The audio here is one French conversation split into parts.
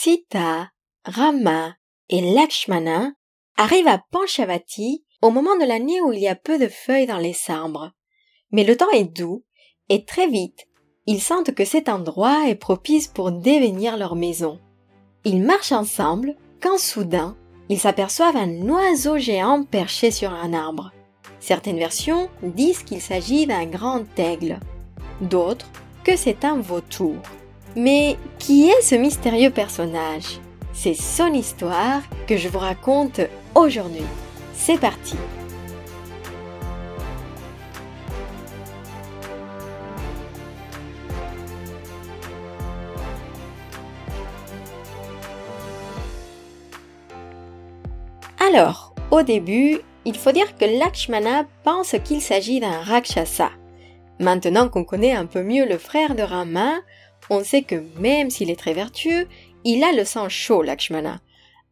Sita, Rama et Lakshmana arrivent à Panchavati au moment de l'année où il y a peu de feuilles dans les arbres. Mais le temps est doux et très vite, ils sentent que cet endroit est propice pour devenir leur maison. Ils marchent ensemble quand soudain, ils s'aperçoivent un oiseau géant perché sur un arbre. Certaines versions disent qu'il s'agit d'un grand aigle, d'autres que c'est un vautour. Mais qui est ce mystérieux personnage? C'est son histoire que je vous raconte aujourd'hui. C'est parti Alors, au début, il faut dire que Lakshmana pense qu'il s'agit d'un Rakshasa. Maintenant qu'on connaît un peu mieux le frère de Rama, on sait que même s'il est très vertueux, il a le sang chaud, Lakshmana.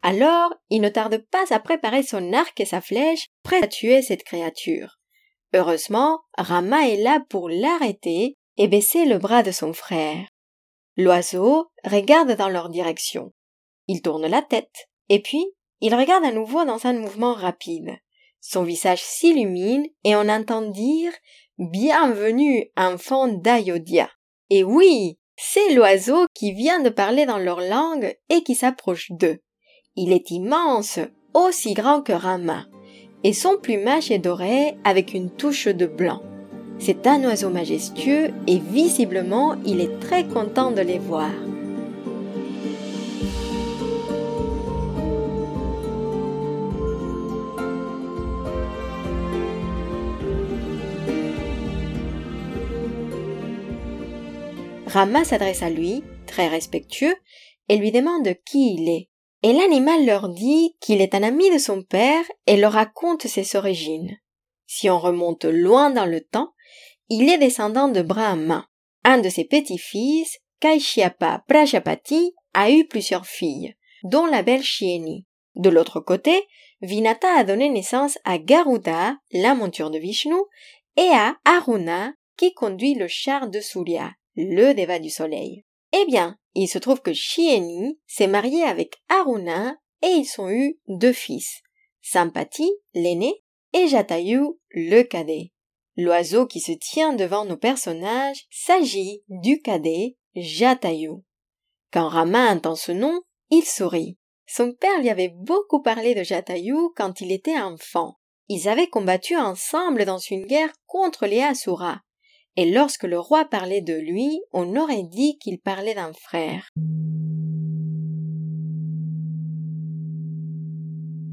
Alors, il ne tarde pas à préparer son arc et sa flèche, prêt à tuer cette créature. Heureusement, Rama est là pour l'arrêter et baisser le bras de son frère. L'oiseau regarde dans leur direction. Il tourne la tête, et puis il regarde à nouveau dans un mouvement rapide. Son visage s'illumine et on entend dire Bienvenue, enfant d'Ayodhya. Et oui, c'est l'oiseau qui vient de parler dans leur langue et qui s'approche d'eux. Il est immense, aussi grand que Rama, et son plumage est doré avec une touche de blanc. C'est un oiseau majestueux et visiblement il est très content de les voir. Rama s'adresse à lui, très respectueux, et lui demande qui il est. Et l'animal leur dit qu'il est un ami de son père et leur raconte ses origines. Si on remonte loin dans le temps, il est descendant de Brahma. Un de ses petits-fils, Kaishyapa Prajapati, a eu plusieurs filles, dont la belle Chieni. De l'autre côté, Vinata a donné naissance à Garuda, la monture de Vishnu, et à Aruna, qui conduit le char de Surya, le déva du soleil. Eh bien, il se trouve que Chieni s'est marié avec Aruna et ils ont eu deux fils, Sampati, l'aîné, et Jatayu, le cadet. L'oiseau qui se tient devant nos personnages s'agit du cadet Jatayu. Quand Rama entend ce nom, il sourit. Son père lui avait beaucoup parlé de Jatayu quand il était enfant. Ils avaient combattu ensemble dans une guerre contre les Asuras et lorsque le roi parlait de lui, on aurait dit qu'il parlait d'un frère.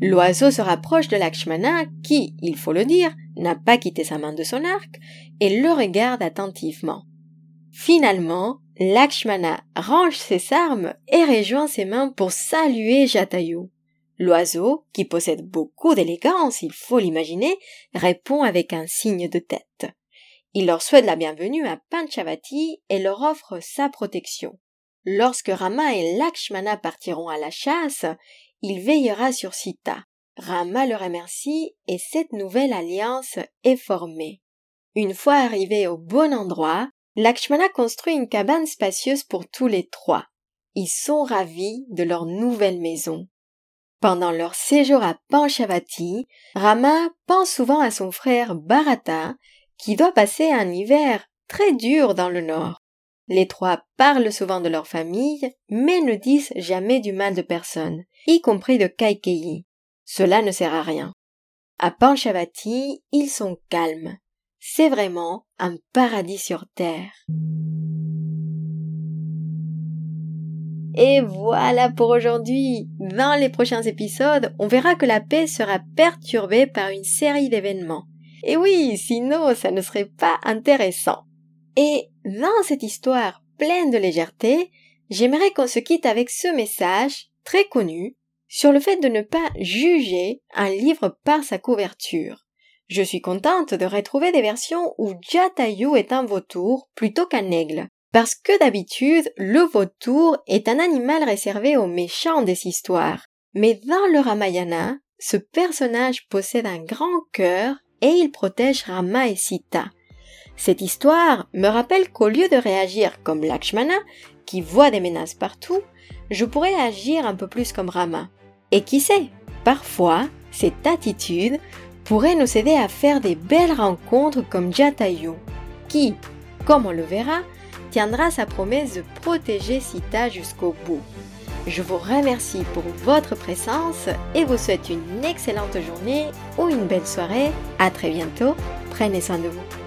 L'oiseau se rapproche de Lakshmana qui, il faut le dire, n'a pas quitté sa main de son arc et le regarde attentivement. Finalement, Lakshmana range ses armes et rejoint ses mains pour saluer Jatayu. L'oiseau, qui possède beaucoup d'élégance, il faut l'imaginer, répond avec un signe de tête. Il leur souhaite la bienvenue à Panchavati et leur offre sa protection. Lorsque Rama et Lakshmana partiront à la chasse, il veillera sur Sita. Rama le remercie et cette nouvelle alliance est formée. Une fois arrivés au bon endroit, Lakshmana construit une cabane spacieuse pour tous les trois. Ils sont ravis de leur nouvelle maison. Pendant leur séjour à Panchavati, Rama pense souvent à son frère Bharata qui doit passer un hiver très dur dans le nord. Les trois parlent souvent de leur famille, mais ne disent jamais du mal de personne, y compris de Kaikeyi. Cela ne sert à rien. À Panchavati, ils sont calmes. C'est vraiment un paradis sur terre. Et voilà pour aujourd'hui. Dans les prochains épisodes, on verra que la paix sera perturbée par une série d'événements. Et oui, sinon ça ne serait pas intéressant. Et dans cette histoire pleine de légèreté, j'aimerais qu'on se quitte avec ce message très connu sur le fait de ne pas juger un livre par sa couverture. Je suis contente de retrouver des versions où Jatayu est un vautour plutôt qu'un aigle. Parce que d'habitude, le vautour est un animal réservé aux méchants des histoires. Mais dans le Ramayana, ce personnage possède un grand cœur et il protège Rama et Sita. Cette histoire me rappelle qu'au lieu de réagir comme Lakshmana, qui voit des menaces partout, je pourrais agir un peu plus comme Rama. Et qui sait, parfois, cette attitude pourrait nous aider à faire des belles rencontres comme Jatayu, qui, comme on le verra, tiendra sa promesse de protéger Sita jusqu'au bout. Je vous remercie pour votre présence et vous souhaite une excellente journée ou une belle soirée. À très bientôt. Prenez soin de vous.